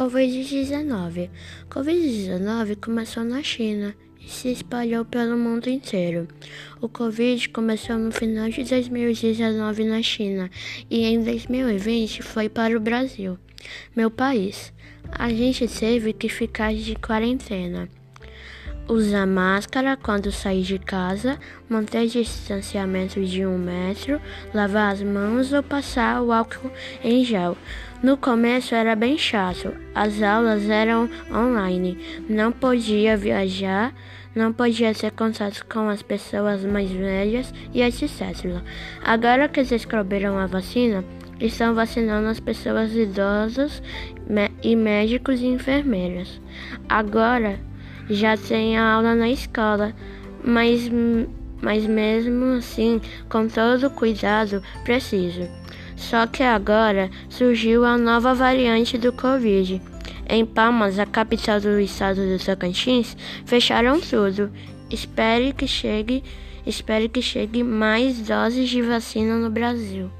Covid-19. Covid-19 começou na China e se espalhou pelo mundo inteiro. O Covid começou no final de 2019 na China e em 2020 foi para o Brasil, meu país. A gente teve que ficar de quarentena usar máscara quando sair de casa, manter distanciamento de um metro, lavar as mãos ou passar o álcool em gel. No começo era bem chato, as aulas eram online, não podia viajar, não podia ter contato com as pessoas mais velhas e etc. Agora que descobriram a vacina, estão vacinando as pessoas idosas e médicos e enfermeiras. Agora já tem aula na escola, mas, mas mesmo assim, com todo o cuidado preciso. Só que agora surgiu a nova variante do Covid. Em Palmas, a capital do estado do Tocantins, fecharam tudo. Espere que chegue, espere que chegue mais doses de vacina no Brasil.